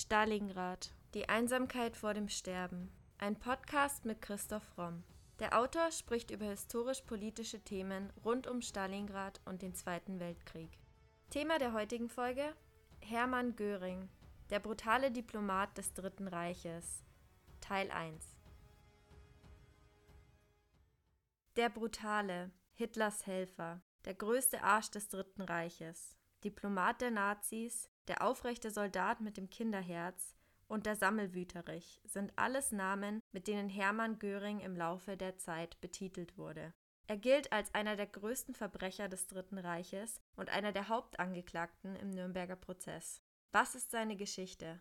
Stalingrad. Die Einsamkeit vor dem Sterben. Ein Podcast mit Christoph Romm. Der Autor spricht über historisch-politische Themen rund um Stalingrad und den Zweiten Weltkrieg. Thema der heutigen Folge: Hermann Göring, der brutale Diplomat des Dritten Reiches. Teil 1. Der brutale, Hitlers Helfer, der größte Arsch des Dritten Reiches, Diplomat der Nazis, der aufrechte Soldat mit dem Kinderherz und der Sammelwüterich sind alles Namen, mit denen Hermann Göring im Laufe der Zeit betitelt wurde. Er gilt als einer der größten Verbrecher des Dritten Reiches und einer der Hauptangeklagten im Nürnberger Prozess. Was ist seine Geschichte?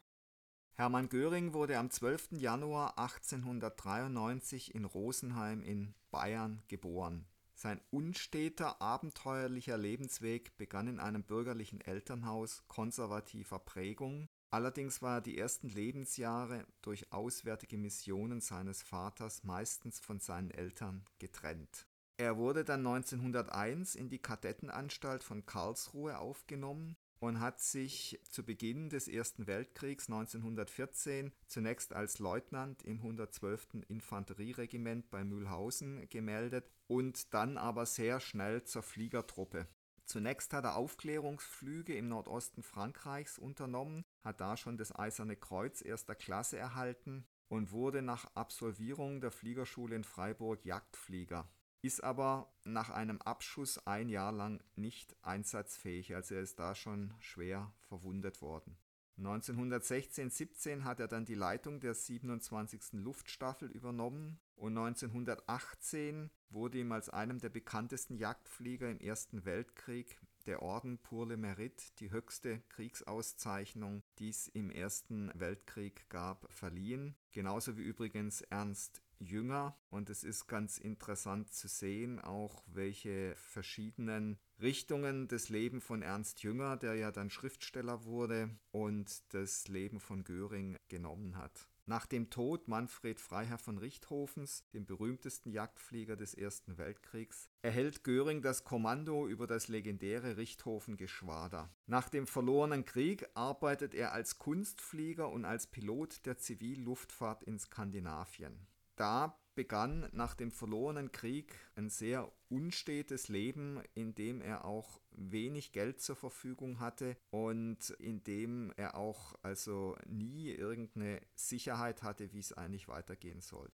Hermann Göring wurde am 12. Januar 1893 in Rosenheim in Bayern geboren. Sein unsteter, abenteuerlicher Lebensweg begann in einem bürgerlichen Elternhaus konservativer Prägung. Allerdings war er die ersten Lebensjahre durch auswärtige Missionen seines Vaters meistens von seinen Eltern getrennt. Er wurde dann 1901 in die Kadettenanstalt von Karlsruhe aufgenommen und hat sich zu Beginn des Ersten Weltkriegs 1914 zunächst als Leutnant im 112. Infanterieregiment bei Mühlhausen gemeldet und dann aber sehr schnell zur Fliegertruppe. Zunächst hat er Aufklärungsflüge im Nordosten Frankreichs unternommen, hat da schon das Eiserne Kreuz erster Klasse erhalten und wurde nach Absolvierung der Fliegerschule in Freiburg Jagdflieger ist aber nach einem Abschuss ein Jahr lang nicht einsatzfähig, also er ist da schon schwer verwundet worden. 1916-17 hat er dann die Leitung der 27. Luftstaffel übernommen und 1918 wurde ihm als einem der bekanntesten Jagdflieger im Ersten Weltkrieg der Orden pour le Mérite, die höchste Kriegsauszeichnung, die es im Ersten Weltkrieg gab, verliehen. Genauso wie übrigens Ernst Jünger. Und es ist ganz interessant zu sehen, auch welche verschiedenen Richtungen das Leben von Ernst Jünger, der ja dann Schriftsteller wurde, und das Leben von Göring genommen hat. Nach dem Tod Manfred Freiherr von Richthofens, dem berühmtesten Jagdflieger des Ersten Weltkriegs, erhält Göring das Kommando über das legendäre Richthofen-Geschwader. Nach dem verlorenen Krieg arbeitet er als Kunstflieger und als Pilot der Zivilluftfahrt in Skandinavien. Da begann nach dem verlorenen Krieg ein sehr unstetes Leben, in dem er auch wenig Geld zur Verfügung hatte und in dem er auch also nie irgendeine Sicherheit hatte, wie es eigentlich weitergehen soll.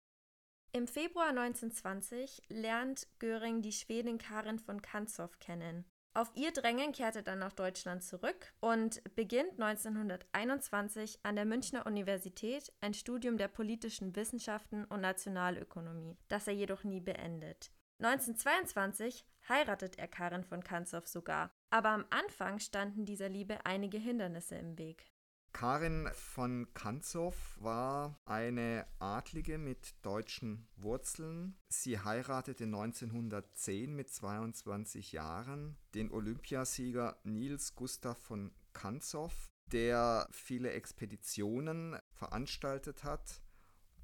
Im Februar 1920 lernt Göring die Schwedin Karin von Kantzow kennen. Auf ihr Drängen kehrte er dann nach Deutschland zurück und beginnt 1921 an der Münchner Universität ein Studium der politischen Wissenschaften und Nationalökonomie, das er jedoch nie beendet. 1922 heiratet er Karin von Kantzow sogar, aber am Anfang standen dieser Liebe einige Hindernisse im Weg. Karin von Kantzow war eine Adlige mit deutschen Wurzeln. Sie heiratete 1910 mit 22 Jahren den Olympiasieger Niels Gustav von Kantzow, der viele Expeditionen veranstaltet hat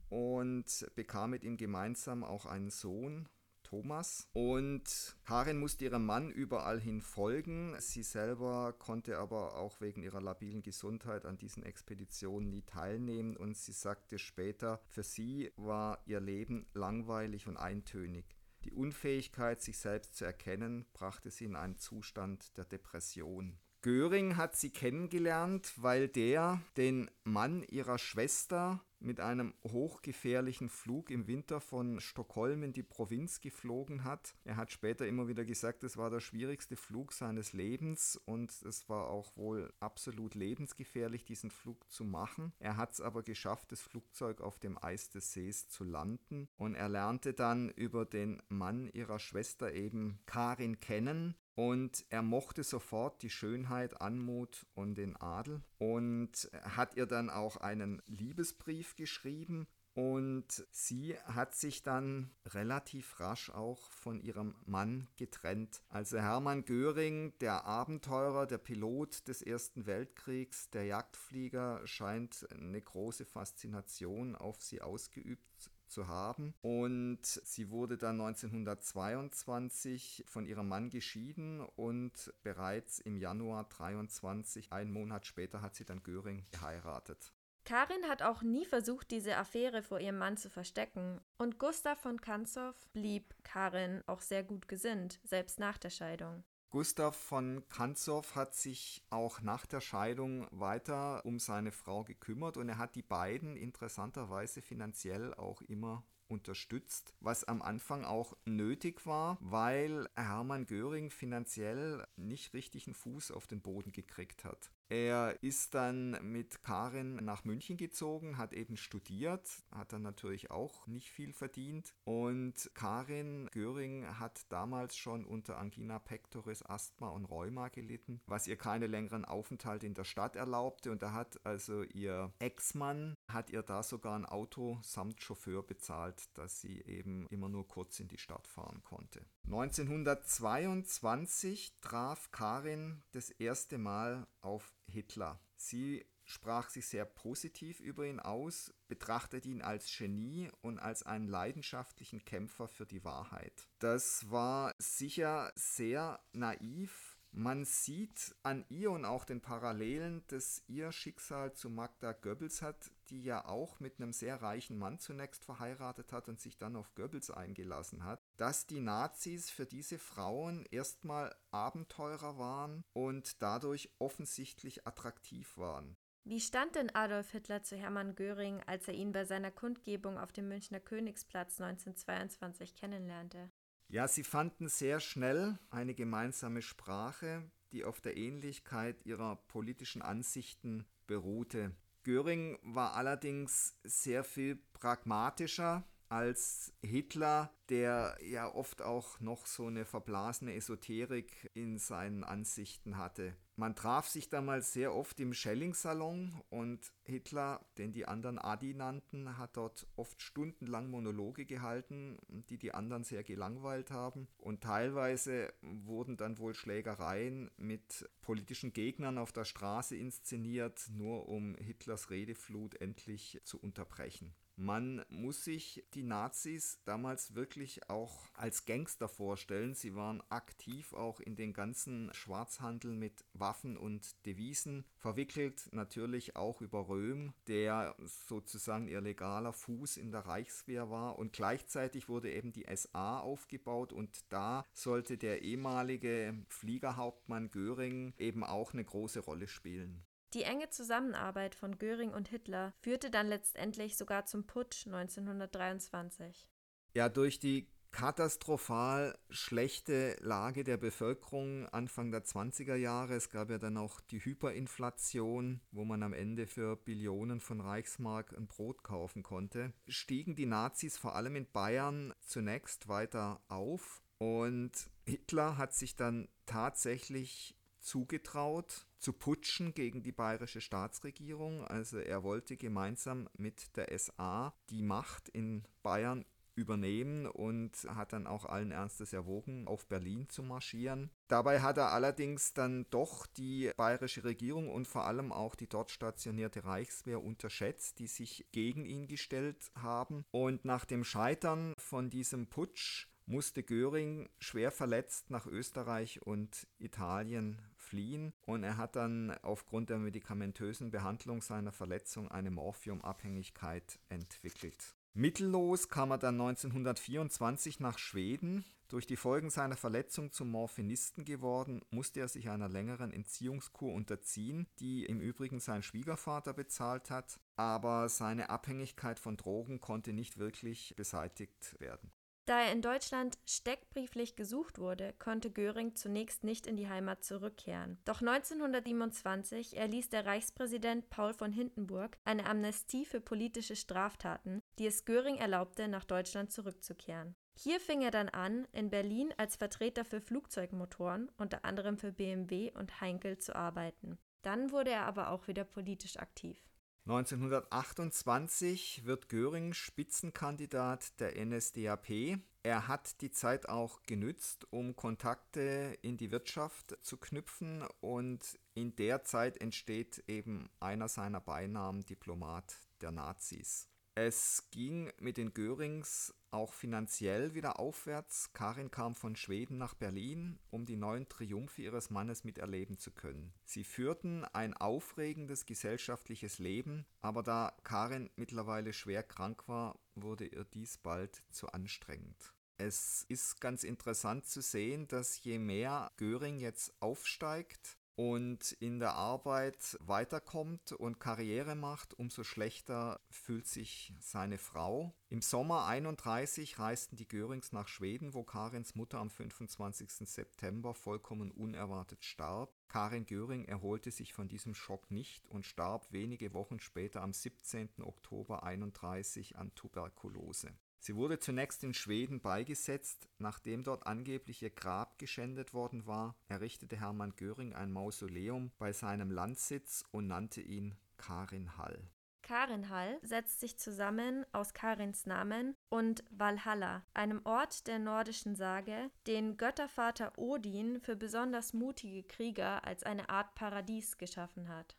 und bekam mit ihm gemeinsam auch einen Sohn, Thomas. Und Karin musste ihrem Mann überall hin folgen. Sie selber konnte aber auch wegen ihrer labilen Gesundheit an diesen Expeditionen nie teilnehmen. Und sie sagte später, für sie war ihr Leben langweilig und eintönig. Die Unfähigkeit, sich selbst zu erkennen, brachte sie in einen Zustand der Depression. Göring hat sie kennengelernt, weil der den Mann ihrer Schwester mit einem hochgefährlichen Flug im Winter von Stockholm in die Provinz geflogen hat. Er hat später immer wieder gesagt, es war der schwierigste Flug seines Lebens und es war auch wohl absolut lebensgefährlich, diesen Flug zu machen. Er hat es aber geschafft, das Flugzeug auf dem Eis des Sees zu landen und er lernte dann über den Mann ihrer Schwester eben Karin kennen und er mochte sofort die Schönheit, Anmut und den Adel und hat ihr dann auch einen Liebesbrief geschrieben und sie hat sich dann relativ rasch auch von ihrem Mann getrennt. Also Hermann Göring, der Abenteurer, der Pilot des Ersten Weltkriegs, der Jagdflieger, scheint eine große Faszination auf sie ausgeübt zu haben. Und sie wurde dann 1922 von ihrem Mann geschieden und bereits im Januar 23, einen Monat später, hat sie dann Göring geheiratet. Karin hat auch nie versucht, diese Affäre vor ihrem Mann zu verstecken. Und Gustav von Kanzow blieb Karin auch sehr gut gesinnt, selbst nach der Scheidung. Gustav von Kanzow hat sich auch nach der Scheidung weiter um seine Frau gekümmert und er hat die beiden interessanterweise finanziell auch immer unterstützt, was am Anfang auch nötig war, weil Hermann Göring finanziell nicht richtig einen Fuß auf den Boden gekriegt hat. Er ist dann mit Karin nach München gezogen, hat eben studiert, hat dann natürlich auch nicht viel verdient. Und Karin Göring hat damals schon unter Angina pectoris, Asthma und Rheuma gelitten, was ihr keine längeren Aufenthalte in der Stadt erlaubte. Und da hat also ihr Ex-Mann, hat ihr da sogar ein Auto samt Chauffeur bezahlt, dass sie eben immer nur kurz in die Stadt fahren konnte. 1922 traf Karin das erste Mal auf Hitler. Sie sprach sich sehr positiv über ihn aus, betrachtet ihn als Genie und als einen leidenschaftlichen Kämpfer für die Wahrheit. Das war sicher sehr naiv man sieht an ihr und auch den Parallelen, dass ihr Schicksal zu Magda Goebbels hat, die ja auch mit einem sehr reichen Mann zunächst verheiratet hat und sich dann auf Goebbels eingelassen hat, dass die Nazis für diese Frauen erstmal Abenteurer waren und dadurch offensichtlich attraktiv waren. Wie stand denn Adolf Hitler zu Hermann Göring, als er ihn bei seiner Kundgebung auf dem Münchner Königsplatz 1922 kennenlernte? Ja, sie fanden sehr schnell eine gemeinsame Sprache, die auf der Ähnlichkeit ihrer politischen Ansichten beruhte. Göring war allerdings sehr viel pragmatischer als Hitler, der ja oft auch noch so eine verblasene Esoterik in seinen Ansichten hatte. Man traf sich damals sehr oft im Schelling-Salon und Hitler, den die anderen Adi nannten, hat dort oft stundenlang Monologe gehalten, die die anderen sehr gelangweilt haben. Und teilweise wurden dann wohl Schlägereien mit politischen Gegnern auf der Straße inszeniert, nur um Hitlers Redeflut endlich zu unterbrechen. Man muss sich die Nazis damals wirklich auch als Gangster vorstellen. Sie waren aktiv auch in den ganzen Schwarzhandel mit Waffen und Devisen verwickelt, natürlich auch über Röhm, der sozusagen ihr legaler Fuß in der Reichswehr war. Und gleichzeitig wurde eben die SA aufgebaut und da sollte der ehemalige Fliegerhauptmann Göring eben auch eine große Rolle spielen. Die enge Zusammenarbeit von Göring und Hitler führte dann letztendlich sogar zum Putsch 1923. Ja, durch die katastrophal schlechte Lage der Bevölkerung Anfang der 20er Jahre. Es gab ja dann auch die Hyperinflation, wo man am Ende für Billionen von Reichsmark ein Brot kaufen konnte. Stiegen die Nazis vor allem in Bayern zunächst weiter auf und Hitler hat sich dann tatsächlich zugetraut, zu putschen gegen die bayerische Staatsregierung. Also er wollte gemeinsam mit der SA die Macht in Bayern übernehmen und hat dann auch allen Ernstes erwogen, auf Berlin zu marschieren. Dabei hat er allerdings dann doch die bayerische Regierung und vor allem auch die dort stationierte Reichswehr unterschätzt, die sich gegen ihn gestellt haben. Und nach dem Scheitern von diesem Putsch musste Göring schwer verletzt nach Österreich und Italien fliehen und er hat dann aufgrund der medikamentösen Behandlung seiner Verletzung eine Morphiumabhängigkeit entwickelt. Mittellos kam er dann 1924 nach Schweden. Durch die Folgen seiner Verletzung zum Morphinisten geworden, musste er sich einer längeren Entziehungskur unterziehen, die im Übrigen sein Schwiegervater bezahlt hat, aber seine Abhängigkeit von Drogen konnte nicht wirklich beseitigt werden. Da er in Deutschland steckbrieflich gesucht wurde, konnte Göring zunächst nicht in die Heimat zurückkehren. Doch 1927 erließ der Reichspräsident Paul von Hindenburg eine Amnestie für politische Straftaten, die es Göring erlaubte, nach Deutschland zurückzukehren. Hier fing er dann an, in Berlin als Vertreter für Flugzeugmotoren, unter anderem für BMW und Heinkel, zu arbeiten. Dann wurde er aber auch wieder politisch aktiv. 1928 wird Göring Spitzenkandidat der NSDAP. Er hat die Zeit auch genützt, um Kontakte in die Wirtschaft zu knüpfen und in der Zeit entsteht eben einer seiner Beinamen Diplomat der Nazis. Es ging mit den Görings auch finanziell wieder aufwärts. Karin kam von Schweden nach Berlin, um die neuen Triumphe ihres Mannes miterleben zu können. Sie führten ein aufregendes gesellschaftliches Leben, aber da Karin mittlerweile schwer krank war, wurde ihr dies bald zu anstrengend. Es ist ganz interessant zu sehen, dass je mehr Göring jetzt aufsteigt, und in der Arbeit weiterkommt und Karriere macht, umso schlechter fühlt sich seine Frau. Im Sommer 31 reisten die Görings nach Schweden, wo Karins Mutter am 25. September vollkommen unerwartet starb. Karin Göring erholte sich von diesem Schock nicht und starb wenige Wochen später am 17. Oktober 31 an Tuberkulose. Sie wurde zunächst in Schweden beigesetzt, nachdem dort angeblich ihr Grab geschändet worden war, errichtete Hermann Göring ein Mausoleum bei seinem Landsitz und nannte ihn Karin Hall. Karin Hall setzt sich zusammen aus Karins Namen und Valhalla, einem Ort der nordischen Sage, den Göttervater Odin für besonders mutige Krieger als eine Art Paradies geschaffen hat.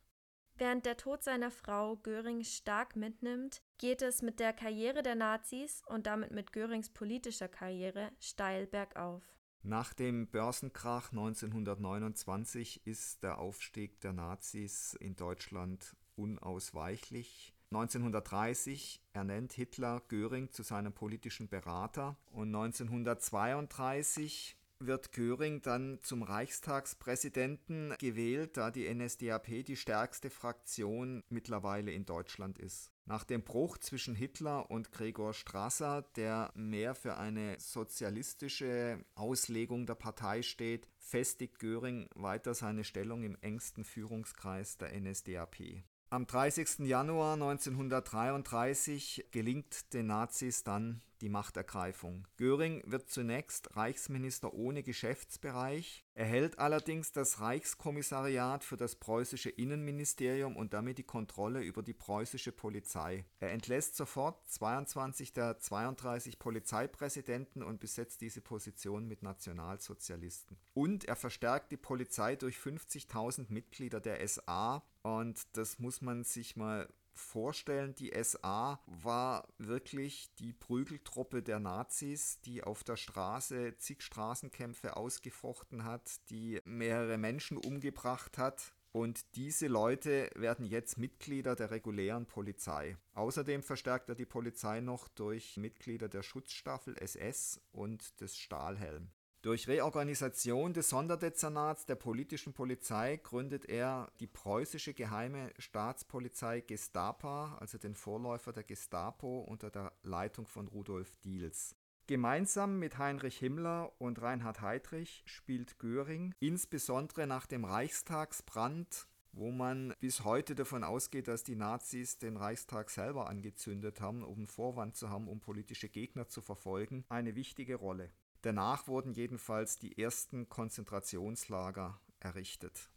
Während der Tod seiner Frau Göring stark mitnimmt, geht es mit der Karriere der Nazis und damit mit Görings politischer Karriere steil bergauf. Nach dem Börsenkrach 1929 ist der Aufstieg der Nazis in Deutschland unausweichlich. 1930 ernennt Hitler Göring zu seinem politischen Berater und 1932 wird Göring dann zum Reichstagspräsidenten gewählt, da die NSDAP die stärkste Fraktion mittlerweile in Deutschland ist. Nach dem Bruch zwischen Hitler und Gregor Strasser, der mehr für eine sozialistische Auslegung der Partei steht, festigt Göring weiter seine Stellung im engsten Führungskreis der NSDAP. Am 30. Januar 1933 gelingt den Nazis dann die Machtergreifung. Göring wird zunächst Reichsminister ohne Geschäftsbereich, erhält allerdings das Reichskommissariat für das preußische Innenministerium und damit die Kontrolle über die preußische Polizei. Er entlässt sofort 22 der 32 Polizeipräsidenten und besetzt diese Position mit Nationalsozialisten. Und er verstärkt die Polizei durch 50.000 Mitglieder der SA und das muss man sich mal vorstellen, die SA war wirklich die Prügeltruppe der Nazis, die auf der Straße zig Straßenkämpfe ausgefochten hat, die mehrere Menschen umgebracht hat. Und diese Leute werden jetzt Mitglieder der regulären Polizei. Außerdem verstärkt er die Polizei noch durch Mitglieder der Schutzstaffel SS und des Stahlhelm. Durch Reorganisation des Sonderdezernats der politischen Polizei gründet er die preußische geheime Staatspolizei Gestapa, also den Vorläufer der Gestapo unter der Leitung von Rudolf Diels. Gemeinsam mit Heinrich Himmler und Reinhard Heydrich spielt Göring, insbesondere nach dem Reichstagsbrand, wo man bis heute davon ausgeht, dass die Nazis den Reichstag selber angezündet haben, um einen Vorwand zu haben, um politische Gegner zu verfolgen, eine wichtige Rolle. Danach wurden jedenfalls die ersten Konzentrationslager errichtet.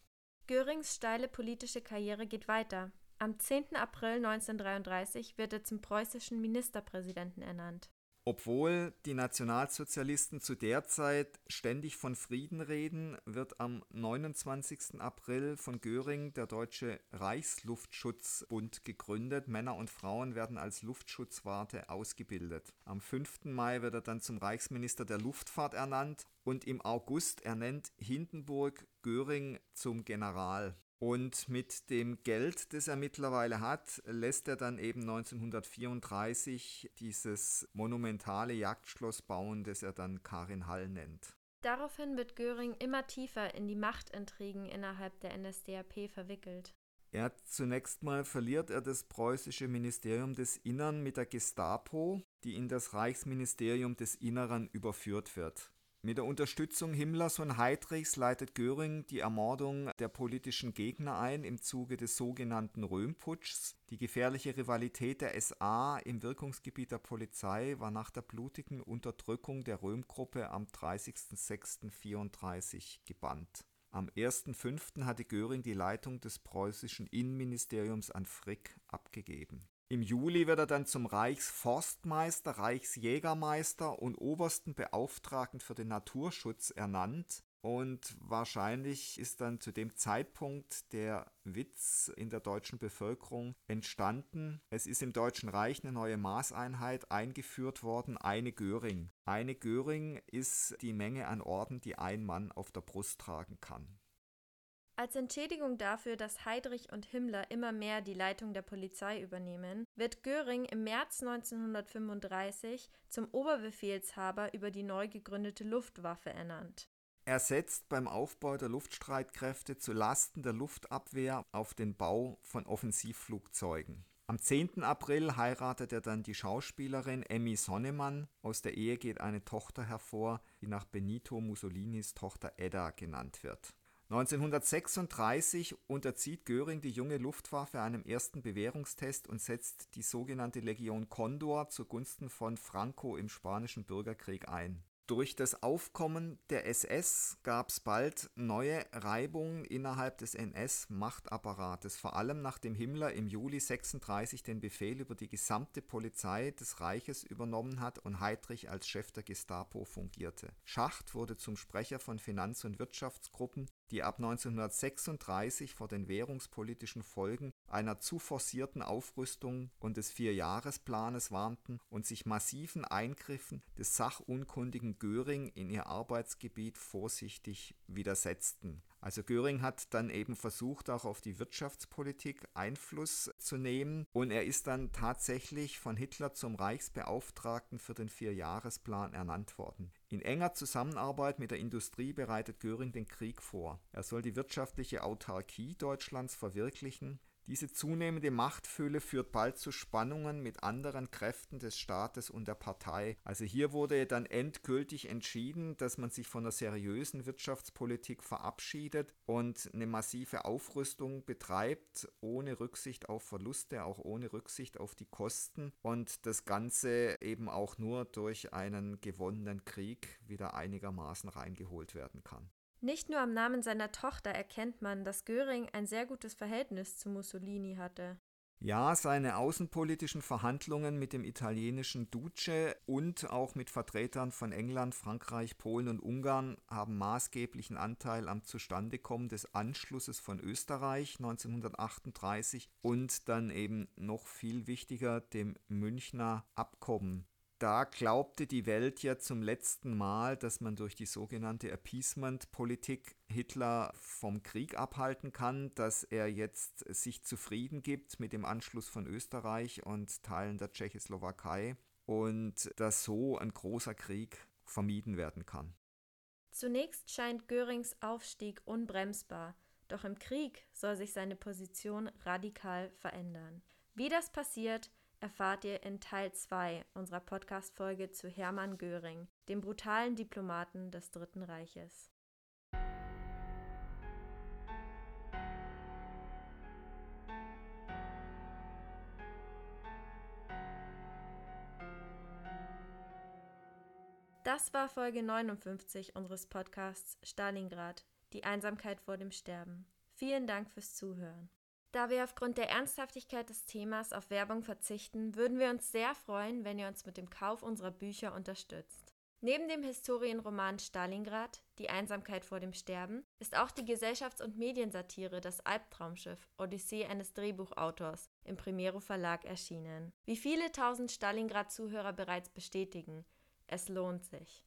Görings steile politische Karriere geht weiter. Am 10. April 1933 wird er zum preußischen Ministerpräsidenten ernannt. Obwohl die Nationalsozialisten zu der Zeit ständig von Frieden reden, wird am 29. April von Göring der Deutsche Reichsluftschutzbund gegründet. Männer und Frauen werden als Luftschutzwarte ausgebildet. Am 5. Mai wird er dann zum Reichsminister der Luftfahrt ernannt und im August ernennt Hindenburg Göring zum General. Und mit dem Geld, das er mittlerweile hat, lässt er dann eben 1934 dieses monumentale Jagdschloss bauen, das er dann Karin Hall nennt. Daraufhin wird Göring immer tiefer in die Machtintrigen innerhalb der NSDAP verwickelt. Er zunächst mal verliert er das preußische Ministerium des Innern mit der Gestapo, die in das Reichsministerium des Inneren überführt wird. Mit der Unterstützung Himmlers und Heydrichs leitet Göring die Ermordung der politischen Gegner ein im Zuge des sogenannten Röhmputschs. Die gefährliche Rivalität der SA im Wirkungsgebiet der Polizei war nach der blutigen Unterdrückung der Röhmgruppe am 30.06.34 gebannt. Am 1.05. hatte Göring die Leitung des preußischen Innenministeriums an Frick abgegeben im Juli wird er dann zum Reichsforstmeister, Reichsjägermeister und obersten Beauftragten für den Naturschutz ernannt. Und wahrscheinlich ist dann zu dem Zeitpunkt der Witz in der deutschen Bevölkerung entstanden. Es ist im Deutschen Reich eine neue Maßeinheit eingeführt worden, eine Göring. Eine Göring ist die Menge an Orden, die ein Mann auf der Brust tragen kann. Als Entschädigung dafür, dass Heydrich und Himmler immer mehr die Leitung der Polizei übernehmen, wird Göring im März 1935 zum Oberbefehlshaber über die neu gegründete Luftwaffe ernannt. Er setzt beim Aufbau der Luftstreitkräfte zu Lasten der Luftabwehr auf den Bau von Offensivflugzeugen. Am 10. April heiratet er dann die Schauspielerin Emmy Sonnemann. Aus der Ehe geht eine Tochter hervor, die nach Benito Mussolinis Tochter Edda genannt wird. 1936 unterzieht Göring die junge Luftwaffe einem ersten Bewährungstest und setzt die sogenannte Legion Condor zugunsten von Franco im Spanischen Bürgerkrieg ein. Durch das Aufkommen der SS gab es bald neue Reibungen innerhalb des NS-Machtapparates, vor allem nachdem Himmler im Juli 36 den Befehl über die gesamte Polizei des Reiches übernommen hat und Heydrich als Chef der Gestapo fungierte. Schacht wurde zum Sprecher von Finanz- und Wirtschaftsgruppen die ab 1936 vor den währungspolitischen Folgen einer zu forcierten Aufrüstung und des Vierjahresplanes warnten und sich massiven Eingriffen des sachunkundigen Göring in ihr Arbeitsgebiet vorsichtig widersetzten also Göring hat dann eben versucht, auch auf die Wirtschaftspolitik Einfluss zu nehmen und er ist dann tatsächlich von Hitler zum Reichsbeauftragten für den Vierjahresplan ernannt worden. In enger Zusammenarbeit mit der Industrie bereitet Göring den Krieg vor. Er soll die wirtschaftliche Autarkie Deutschlands verwirklichen, diese zunehmende Machtfülle führt bald zu Spannungen mit anderen Kräften des Staates und der Partei. Also hier wurde dann endgültig entschieden, dass man sich von einer seriösen Wirtschaftspolitik verabschiedet und eine massive Aufrüstung betreibt, ohne Rücksicht auf Verluste, auch ohne Rücksicht auf die Kosten und das Ganze eben auch nur durch einen gewonnenen Krieg wieder einigermaßen reingeholt werden kann. Nicht nur am Namen seiner Tochter erkennt man, dass Göring ein sehr gutes Verhältnis zu Mussolini hatte. Ja, seine außenpolitischen Verhandlungen mit dem italienischen Duce und auch mit Vertretern von England, Frankreich, Polen und Ungarn haben maßgeblichen Anteil am Zustandekommen des Anschlusses von Österreich 1938 und dann eben noch viel wichtiger dem Münchner Abkommen da glaubte die Welt ja zum letzten Mal, dass man durch die sogenannte Appeasement-Politik Hitler vom Krieg abhalten kann, dass er jetzt sich zufrieden gibt mit dem Anschluss von Österreich und Teilen der Tschechoslowakei und dass so ein großer Krieg vermieden werden kann. Zunächst scheint Görings Aufstieg unbremsbar, doch im Krieg soll sich seine Position radikal verändern. Wie das passiert, erfahrt ihr in Teil 2 unserer Podcast-Folge zu Hermann Göring, dem brutalen Diplomaten des Dritten Reiches. Das war Folge 59 unseres Podcasts Stalingrad, die Einsamkeit vor dem Sterben. Vielen Dank fürs Zuhören. Da wir aufgrund der Ernsthaftigkeit des Themas auf Werbung verzichten, würden wir uns sehr freuen, wenn ihr uns mit dem Kauf unserer Bücher unterstützt. Neben dem Historienroman Stalingrad, Die Einsamkeit vor dem Sterben, ist auch die Gesellschafts- und Mediensatire Das Albtraumschiff, Odyssee eines Drehbuchautors im Primero Verlag erschienen. Wie viele tausend Stalingrad-Zuhörer bereits bestätigen, es lohnt sich.